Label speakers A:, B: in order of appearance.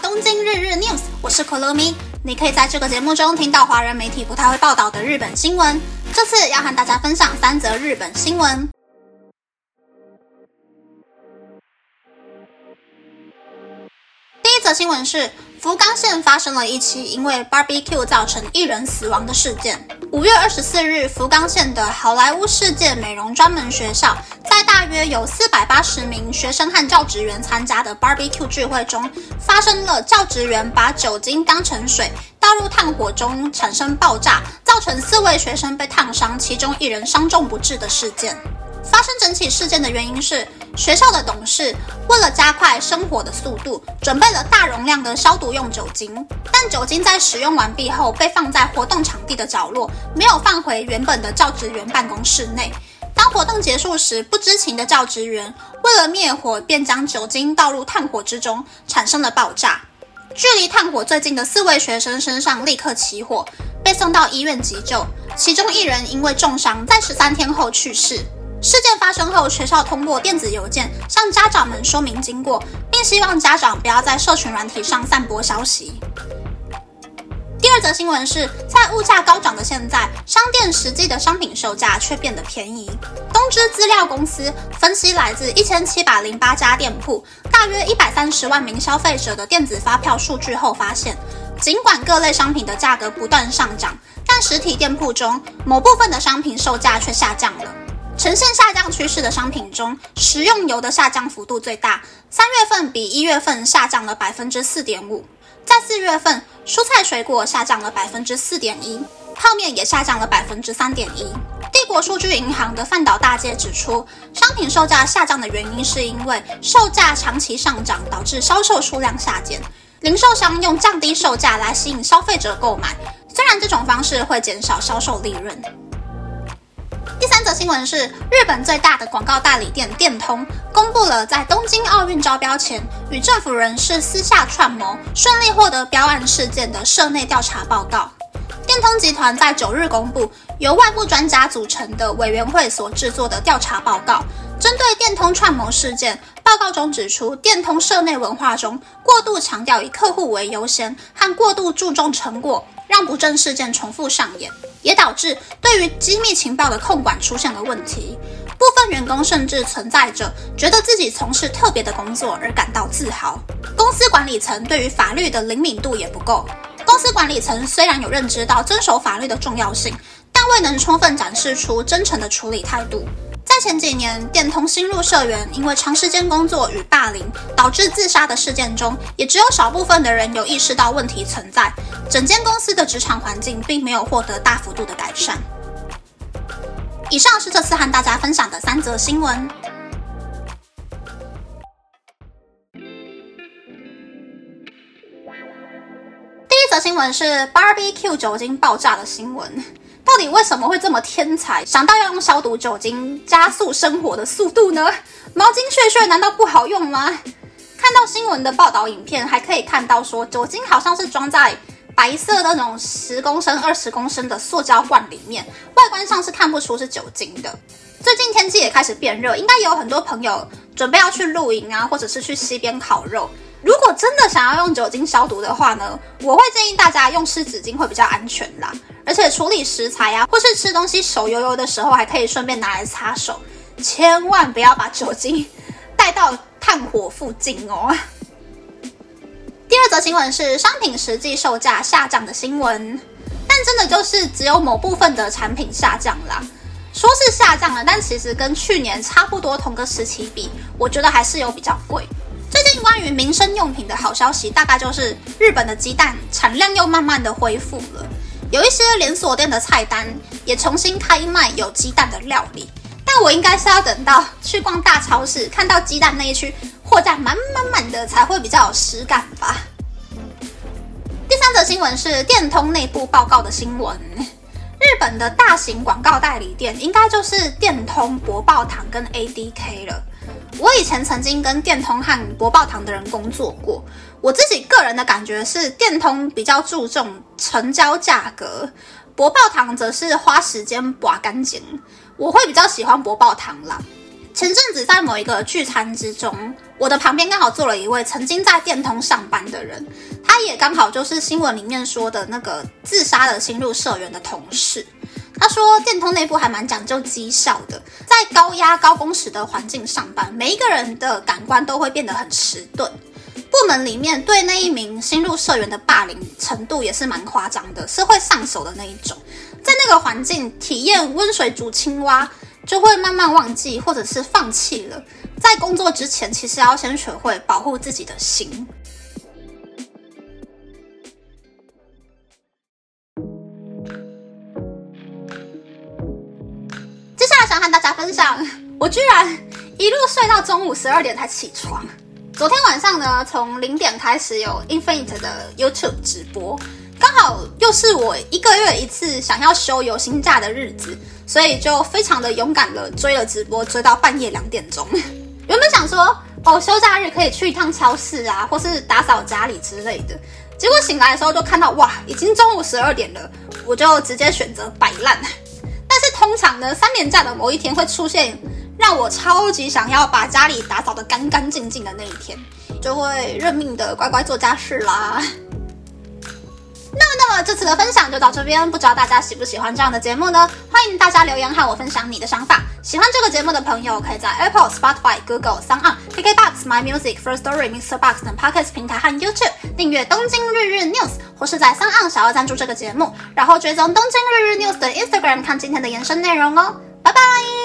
A: 东京日日 news，我是可乐咪。你可以在这个节目中听到华人媒体不太会报道的日本新闻。这次要和大家分享三则日本新闻。则新闻是。福冈县发生了一起因为 barbecue 造成一人死亡的事件。五月二十四日，福冈县的好莱坞世界美容专门学校，在大约有四百八十名学生和教职员参加的 barbecue 聚会中，发生了教职员把酒精当成水倒入炭火中产生爆炸，造成四位学生被烫伤，其中一人伤重不治的事件。发生整起事件的原因是。学校的董事为了加快生火的速度，准备了大容量的消毒用酒精。但酒精在使用完毕后被放在活动场地的角落，没有放回原本的教职员办公室内。当活动结束时，不知情的教职员为了灭火，便将酒精倒入炭火之中，产生了爆炸。距离炭火最近的四位学生身上立刻起火，被送到医院急救，其中一人因为重伤，在十三天后去世。事件发生后，学校通过电子邮件向家长们说明经过，并希望家长不要在社群软体上散播消息。第二则新闻是在物价高涨的现在，商店实际的商品售价却变得便宜。东芝资料公司分析来自一千七百零八家店铺，大约一百三十万名消费者的电子发票数据后发现，尽管各类商品的价格不断上涨，但实体店铺中某部分的商品售价却下降了。呈现下降趋势的商品中，食用油的下降幅度最大，三月份比一月份下降了百分之四点五。在四月份，蔬菜水果下降了百分之四点一，泡面也下降了百分之三点一。帝国数据银行的范岛大介指出，商品售价下降的原因是因为售价长期上涨导致销售数量下减，零售商用降低售价来吸引消费者购买，虽然这种方式会减少销售利润。则新闻是，日本最大的广告代理店电通公布了在东京奥运招标前与政府人士私下串谋，顺利获得标案事件的社内调查报告。电通集团在九日公布由外部专家组成的委员会所制作的调查报告，针对电通串谋事件，报告中指出，电通社内文化中过度强调以客户为优先，和过度注重成果。让不正事件重复上演，也导致对于机密情报的控管出现了问题。部分员工甚至存在着觉得自己从事特别的工作而感到自豪。公司管理层对于法律的灵敏度也不够。公司管理层虽然有认知到遵守法律的重要性，但未能充分展示出真诚的处理态度。在前几年，电通新入社员因为长时间工作与霸凌导致自杀的事件中，也只有少部分的人有意识到问题存在。整间公司的职场环境并没有获得大幅度的改善。以上是这次和大家分享的三则新闻。第一则新闻是 Barbecue 酒精爆炸的新闻。到底为什么会这么天才，想到要用消毒酒精加速生火的速度呢？毛巾屑屑难道不好用吗？看到新闻的报道影片，还可以看到说酒精好像是装在白色那种十公升、二十公升的塑胶罐里面，外观上是看不出是酒精的。最近天气也开始变热，应该也有很多朋友准备要去露营啊，或者是去溪边烤肉。如果真的想要用酒精消毒的话呢，我会建议大家用湿纸巾会比较安全啦。而且处理食材呀，或是吃东西手油油的时候，还可以顺便拿来擦手。千万不要把酒精带到炭火附近哦。第二则新闻是商品实际售价下降的新闻，但真的就是只有某部分的产品下降啦。说是下降了，但其实跟去年差不多同个时期比，我觉得还是有比较贵。最近关于民生用品的好消息，大概就是日本的鸡蛋产量又慢慢的恢复了，有一些连锁店的菜单也重新开卖有鸡蛋的料理。但我应该是要等到去逛大超市，看到鸡蛋那一区货架满满满的，才会比较有实感吧。第三则新闻是电通内部报告的新闻，日本的大型广告代理店应该就是电通、博报堂跟 ADK 了。我以前曾经跟电通和博报堂的人工作过，我自己个人的感觉是，电通比较注重成交价格，博报堂则是花时间刮干净。我会比较喜欢博报堂啦。前阵子在某一个聚餐之中，我的旁边刚好坐了一位曾经在电通上班的人，他也刚好就是新闻里面说的那个自杀的新入社员的同事。他说，电通内部还蛮讲究绩效的，在高压高工时的环境上班，每一个人的感官都会变得很迟钝。部门里面对那一名新入社员的霸凌程度也是蛮夸张的，是会上手的那一种。在那个环境体验温水煮青蛙。就会慢慢忘记，或者是放弃了。在工作之前，其实要先学会保护自己的心。想和大家分享，我居然一路睡到中午十二点才起床。昨天晚上呢，从零点开始有 Infinite 的 YouTube 直播。刚好又是我一个月一次想要休有薪假的日子，所以就非常的勇敢的追了直播，追到半夜两点钟。原本想说哦，休假日可以去一趟超市啊，或是打扫家里之类的。结果醒来的时候就看到哇，已经中午十二点了，我就直接选择摆烂。通常呢，三年假的某一天会出现让我超级想要把家里打扫得干干净净的那一天，就会认命的乖乖做家事啦。这次的分享就到这边，不知道大家喜不喜欢这样的节目呢？欢迎大家留言和我分享你的想法。喜欢这个节目的朋友，可以在 Apple、Spotify、Google、s o n d KKBox、My Music、First Story、Mr. Box 等 Podcast 平台和 YouTube 订阅《东京日日 News》，或是在 s o n 小额赞助这个节目，然后追踪《东京日日 News》的 Instagram 看今天的延伸内容哦。拜拜。